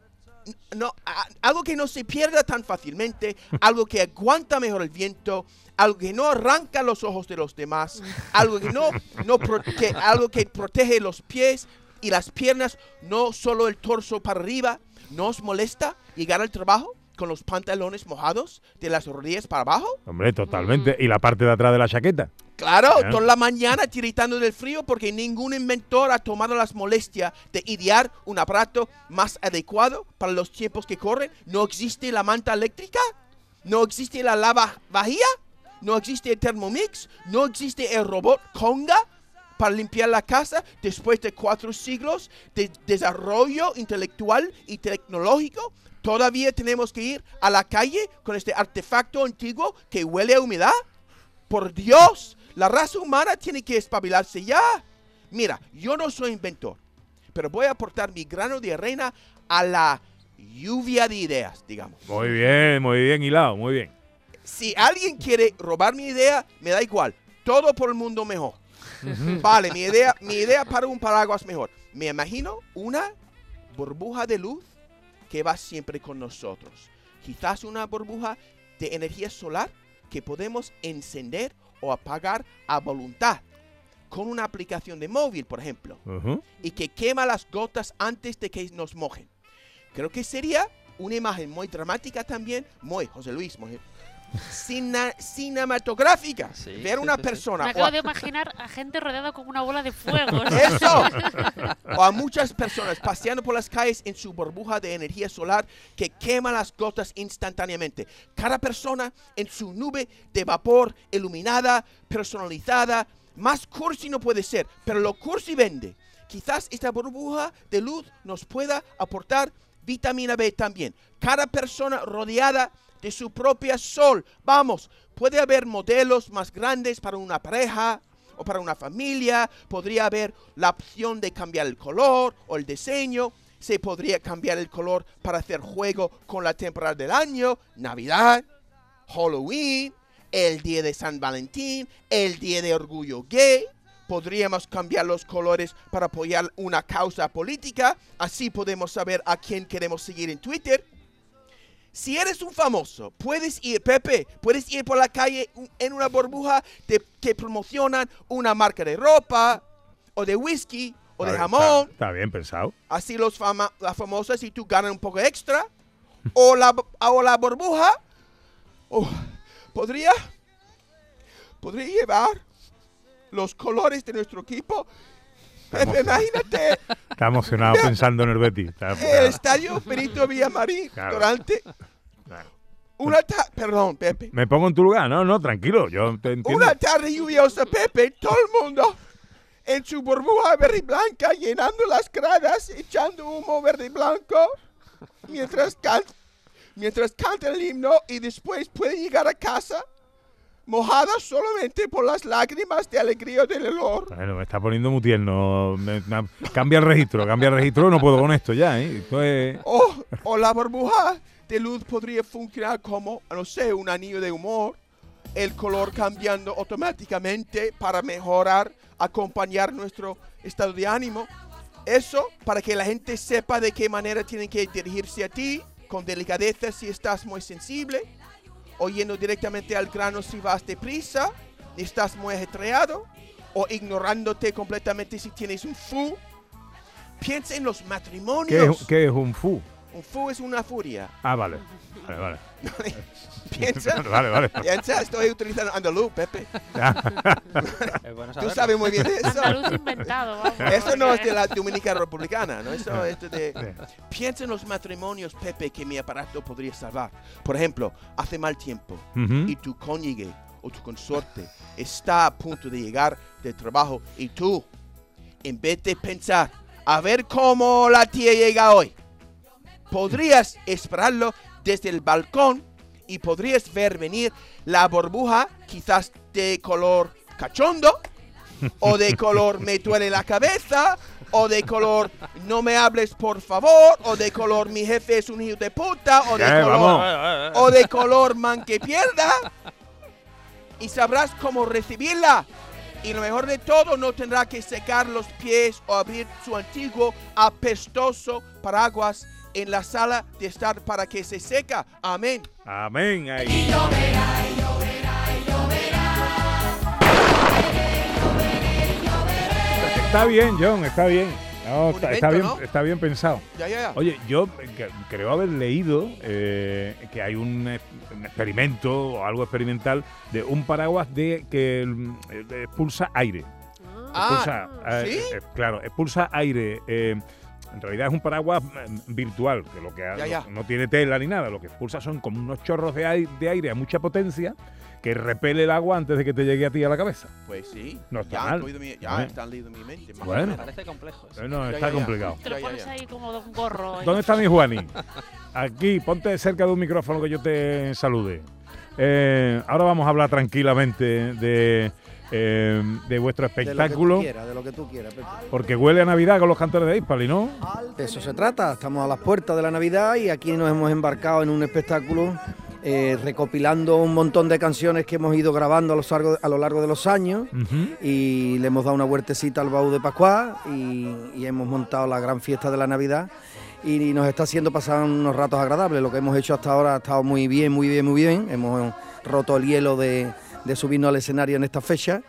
no algo que no se pierda tan fácilmente, algo que aguanta mejor el viento, algo que no arranca los ojos de los demás, algo que no, no pro- que- algo que protege los pies y las piernas, no solo el torso para arriba. ¿No os molesta llegar al trabajo con los pantalones mojados de las rodillas para abajo? Hombre, totalmente. Y la parte de atrás de la chaqueta. Claro, ¿Eh? toda la mañana tiritando del frío porque ningún inventor ha tomado las molestias de idear un aparato más adecuado para los tiempos que corren. No existe la manta eléctrica, no existe la lava vajilla, no existe el Thermomix, no existe el robot Conga para limpiar la casa después de cuatro siglos de desarrollo intelectual y tecnológico. Todavía tenemos que ir a la calle con este artefacto antiguo que huele a humedad. Por Dios, la raza humana tiene que espabilarse ya. Mira, yo no soy inventor, pero voy a aportar mi grano de arena a la lluvia de ideas, digamos. Muy bien, muy bien hilado, muy bien. Si alguien quiere robar mi idea, me da igual. Todo por el mundo mejor. Vale, mi idea, mi idea para un paraguas mejor. Me imagino una burbuja de luz que va siempre con nosotros. Quizás una burbuja de energía solar que podemos encender o apagar a voluntad con una aplicación de móvil, por ejemplo, y que quema las gotas antes de que nos mojen. Creo que sería una imagen muy dramática también, muy, José Luis, muy cina- cinematográfica. Ver una persona Me acabo a- de imaginar a gente rodeada con una bola de fuego. ¡Eso! o a muchas personas paseando por las calles en su burbuja de energía solar que quema las gotas instantáneamente. Cada persona en su nube de vapor iluminada, personalizada. Más cursi no puede ser, pero lo cursi vende. Quizás esta burbuja de luz nos pueda aportar vitamina B también. Cada persona rodeada de su propia sol. Vamos, puede haber modelos más grandes para una pareja o para una familia. Podría haber la opción de cambiar el color o el diseño. Se podría cambiar el color para hacer juego con la temporada del año, Navidad, Halloween, el día de San Valentín, el día de orgullo gay. Podríamos cambiar los colores para apoyar una causa política. Así podemos saber a quién queremos seguir en Twitter. Si eres un famoso, puedes ir, Pepe, puedes ir por la calle en una burbuja de- que promocionan una marca de ropa, o de whisky o de jamón. Está, está bien pensado. Así los fama, las famosas y tú ganas un poco extra. o, la, o la burbuja. Oh, podría. Podría llevar los colores de nuestro equipo. Imagínate Está emocionado pensando en el Betis. Está- el estadio Benito Villamarín Claro. durante una tarde. Perdón, Pepe. Me pongo en tu lugar. No, no, tranquilo. Yo te entiendo. Una tarde lluviosa, Pepe, todo el mundo en su burbuja verde y blanca, llenando las gradas, echando humo verde y blanco, mientras, can mientras canta el himno y después puede llegar a casa mojada solamente por las lágrimas de alegría del olor. Bueno, me está poniendo muy tierno. Me- me- cambia el registro, cambia el registro. No puedo con esto ya, ¿eh? Esto es- O, o la burbuja de luz podría funcionar como, no sé, un anillo de humor, el color cambiando automáticamente para mejorar, acompañar nuestro estado de ánimo. Eso para que la gente sepa de qué manera tienen que dirigirse a ti, con delicadeza si estás muy sensible, o yendo directamente al grano si vas deprisa, y estás muy ajetreado, o ignorándote completamente si tienes un fu. Piensa en los ¿Qué matrimonios. es, qué es un fu? Un fu es una furia. Ah, vale. Vale, vale. Piensa. Vale, vale. Piensa, estoy utilizando andaluz, Pepe. bueno Tú sabes muy bien de eso. Andaluz inventado, vamos. Eso no es de la Dominicana Republicana, ¿no? Eso es de... Piensa en los matrimonios, Pepe, que mi aparato podría salvar. Por ejemplo, hace mal tiempo Ujú. y tu cónyuge o tu consorte está a punto de llegar del trabajo y tú, en vez de pensar, a ver cómo la tía llega hoy, podrías esperarlo desde el balcón y podrías ver venir la burbuja quizás de color cachondo o de color me duele la cabeza o de color no me hables por favor o de color mi jefe es un hijo de puta o de Eh, color vamos. o de color man que pierda y sabrás cómo recibirla y lo mejor de todo no tendrá que secar los pies o abrir su antiguo apestoso paraguas en la sala de estar para que se seca amén Amén. Ahí. Está bien, John, está bien. No, está, bien ¿no? está bien pensado. Ya, ya, ya. Oye, yo creo haber leído eh, que hay un, un experimento o algo experimental de un paraguas de que eh, expulsa aire. Ah, Expulsa, eh, ¿sí? eh, claro, expulsa aire. eh, en realidad es un paraguas mm, virtual, que lo que Ya, ya. No, no tiene tela ni nada. Lo que expulsa son como unos chorros de aire, de aire a mucha potencia que repele el agua antes de que te llegue a ti a la cabeza. pues sí No está ya mal. mi- ya ¿Eh? están leído mi mente Bueno. menos. Parece complejo. eso. Eh, No, Ya, está complicado. Te lo pones ahí como de un gorro. ahí. ¿Dónde está mi Juani? Aquí, ponte cerca de un micrófono que yo te salude. Eh, ahora vamos a hablar tranquilamente de, eh, de vuestro espectáculo. De lo que tú quieras, de lo que tú quieras, Pepe. Porque huele a Navidad con los cantores de Hispali, ¿no? De eso se trata. Estamos a las puertas de la Navidad y aquí nos hemos embarcado en un espectáculo eh, recopilando un montón de canciones que hemos ido grabando a lo largo, a lo largo de los años y le hemos dado una huertecita al baúl de Pascual y, y hemos montado la gran fiesta de la Navidad y nos está haciendo pasar unos ratos agradables. Lo que hemos hecho hasta ahora ha estado muy bien, muy bien, muy bien. Hemos roto el hielo de, de subirnos al escenario en esta fecha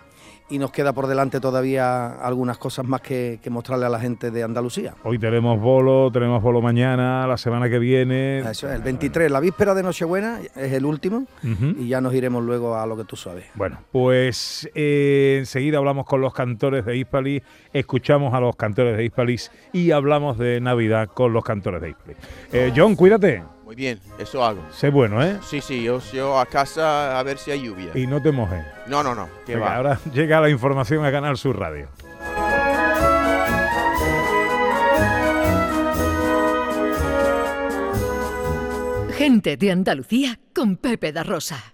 y nos queda por delante todavía algunas cosas más que, que mostrarle a la gente de Andalucía. Hoy tenemos bolo, tenemos bolo mañana, la semana que viene. Eso es, el 23, la víspera de Nochebuena es el último y ya nos iremos luego a lo que tú sabes. Bueno, pues eh, enseguida hablamos con los cantores de Hispalis, escuchamos a los cantores de Hispalis y hablamos de Navidad con los cantores de Hispalis. Eh, John, cuídate, muy bien eso hago sé bueno, ¿eh? sí sí yo, yo a casa a ver si hay lluvia Y no te mojes. no no no que Venga, va ahora llega la información a Canal Sur Radio. Gente de Andalucía con Pepe da Rosa.